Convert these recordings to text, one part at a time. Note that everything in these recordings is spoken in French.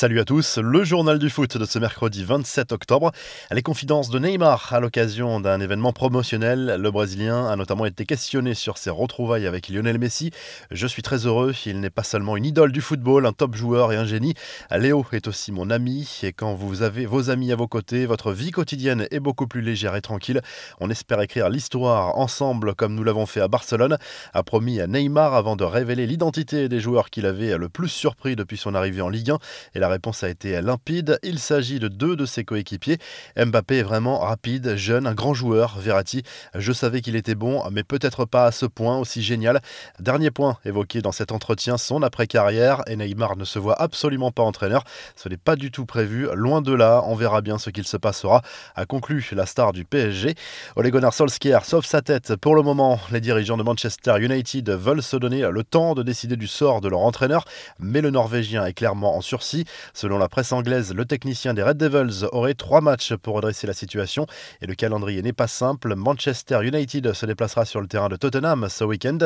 Salut à tous, le journal du foot de ce mercredi 27 octobre. Les confidences de Neymar à l'occasion d'un événement promotionnel. Le Brésilien a notamment été questionné sur ses retrouvailles avec Lionel Messi. Je suis très heureux, il n'est pas seulement une idole du football, un top joueur et un génie. Léo est aussi mon ami et quand vous avez vos amis à vos côtés, votre vie quotidienne est beaucoup plus légère et tranquille. On espère écrire l'histoire ensemble comme nous l'avons fait à Barcelone, a promis à Neymar avant de révéler l'identité des joueurs qu'il avait le plus surpris depuis son arrivée en Ligue 1. Et la réponse a été limpide. Il s'agit de deux de ses coéquipiers. Mbappé est vraiment rapide, jeune, un grand joueur. Verratti, je savais qu'il était bon, mais peut-être pas à ce point aussi génial. Dernier point évoqué dans cet entretien, son après-carrière. Et Neymar ne se voit absolument pas entraîneur. Ce n'est pas du tout prévu. Loin de là, on verra bien ce qu'il se passera. A conclu la star du PSG. Ole Gunnar Solskjaer sauve sa tête. Pour le moment, les dirigeants de Manchester United veulent se donner le temps de décider du sort de leur entraîneur. Mais le Norvégien est clairement en sursis. Selon la presse anglaise, le technicien des Red Devils aurait trois matchs pour redresser la situation et le calendrier n'est pas simple. Manchester United se déplacera sur le terrain de Tottenham ce week-end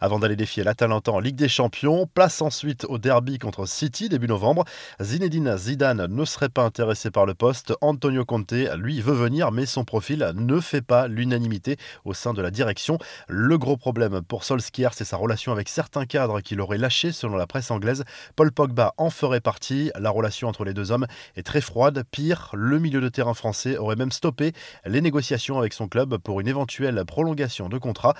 avant d'aller défier l'Atalanta en Ligue des Champions. Place ensuite au derby contre City début novembre. Zinedine Zidane ne serait pas intéressé par le poste. Antonio Conte, lui, veut venir, mais son profil ne fait pas l'unanimité au sein de la direction. Le gros problème pour Solskjaer, c'est sa relation avec certains cadres qu'il aurait lâchés selon la presse anglaise. Paul Pogba en ferait partie. La relation entre les deux hommes est très froide. Pire, le milieu de terrain français aurait même stoppé les négociations avec son club pour une éventuelle prolongation de contrat.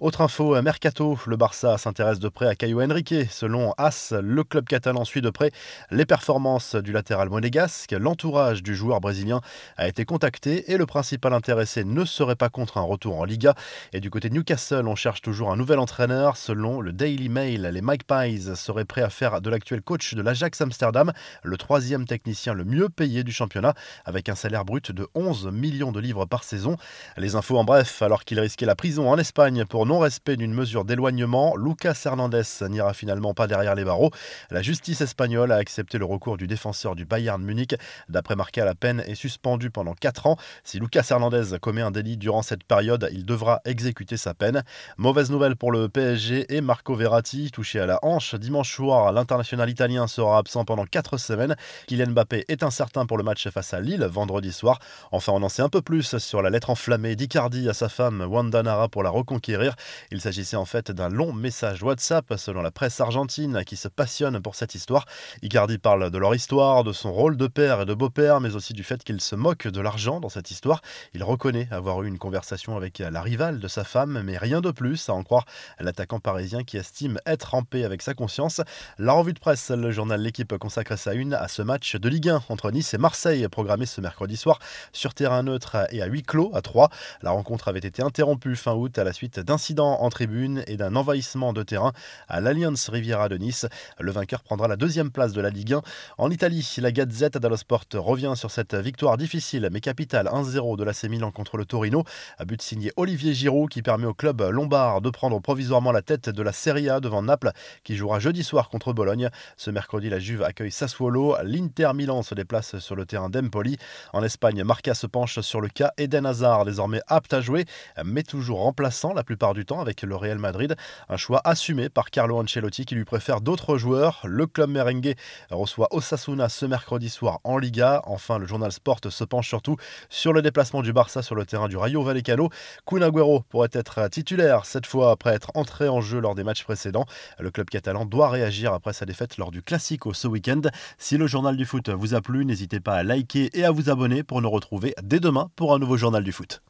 Autre info, Mercato, le Barça s'intéresse de près à Caio Henrique. Selon AS, le club catalan suit de près les performances du latéral monégasque. L'entourage du joueur brésilien a été contacté et le principal intéressé ne serait pas contre un retour en Liga. Et du côté de Newcastle, on cherche toujours un nouvel entraîneur. Selon le Daily Mail, les Magpies seraient prêts à faire de l'actuel coach de l'Ajax Amsterdam le troisième technicien le mieux payé du championnat, avec un salaire brut de 11 millions de livres par saison. Les infos en bref, alors qu'il risquait la prison en Espagne pour non-respect d'une mesure d'éloignement, Lucas Hernandez n'ira finalement pas derrière les barreaux. La justice espagnole a accepté le recours du défenseur du Bayern Munich. D'après Marca, la peine est suspendue pendant 4 ans. Si Lucas Hernandez commet un délit durant cette période, il devra exécuter sa peine. Mauvaise nouvelle pour le PSG et Marco Verratti, touché à la hanche. Dimanche soir, l'international italien sera absent pendant 4 semaines Kylian Mbappé est incertain pour le match face à Lille vendredi soir. Enfin, on en sait un peu plus sur la lettre enflammée d'Icardi à sa femme Wanda Nara pour la reconquérir. Il s'agissait en fait d'un long message WhatsApp selon la presse argentine qui se passionne pour cette histoire. Icardi parle de leur histoire, de son rôle de père et de beau-père, mais aussi du fait qu'il se moque de l'argent dans cette histoire. Il reconnaît avoir eu une conversation avec la rivale de sa femme, mais rien de plus, à en croire l'attaquant parisien qui estime être en paix avec sa conscience. La revue de presse, le journal L'équipe sa une à ce match de Ligue 1 entre Nice et Marseille programmé ce mercredi soir sur terrain neutre et à huis clos à 3. La rencontre avait été interrompue fin août à la suite d'incidents en tribune et d'un envahissement de terrain à l'Alliance Riviera de Nice. Le vainqueur prendra la deuxième place de la Ligue 1. En Italie, la Gazette dello Sport revient sur cette victoire difficile mais capitale 1-0 de l'AC Milan contre le Torino. À but signé Olivier Giroud qui permet au club lombard de prendre provisoirement la tête de la Serie A devant Naples qui jouera jeudi soir contre Bologne. Ce mercredi, la Juve accueille L'Inter Milan se déplace sur le terrain d'Empoli. En Espagne, Marca se penche sur le cas Eden Hazard, désormais apte à jouer, mais toujours remplaçant la plupart du temps avec le Real Madrid. Un choix assumé par Carlo Ancelotti qui lui préfère d'autres joueurs. Le club merengue reçoit Osasuna ce mercredi soir en Liga. Enfin, le journal Sport se penche surtout sur le déplacement du Barça sur le terrain du Rayo Vallecano. Kun Agüero pourrait être titulaire cette fois après être entré en jeu lors des matchs précédents. Le club catalan doit réagir après sa défaite lors du Classico ce week-end. Si le journal du foot vous a plu, n'hésitez pas à liker et à vous abonner pour nous retrouver dès demain pour un nouveau journal du foot.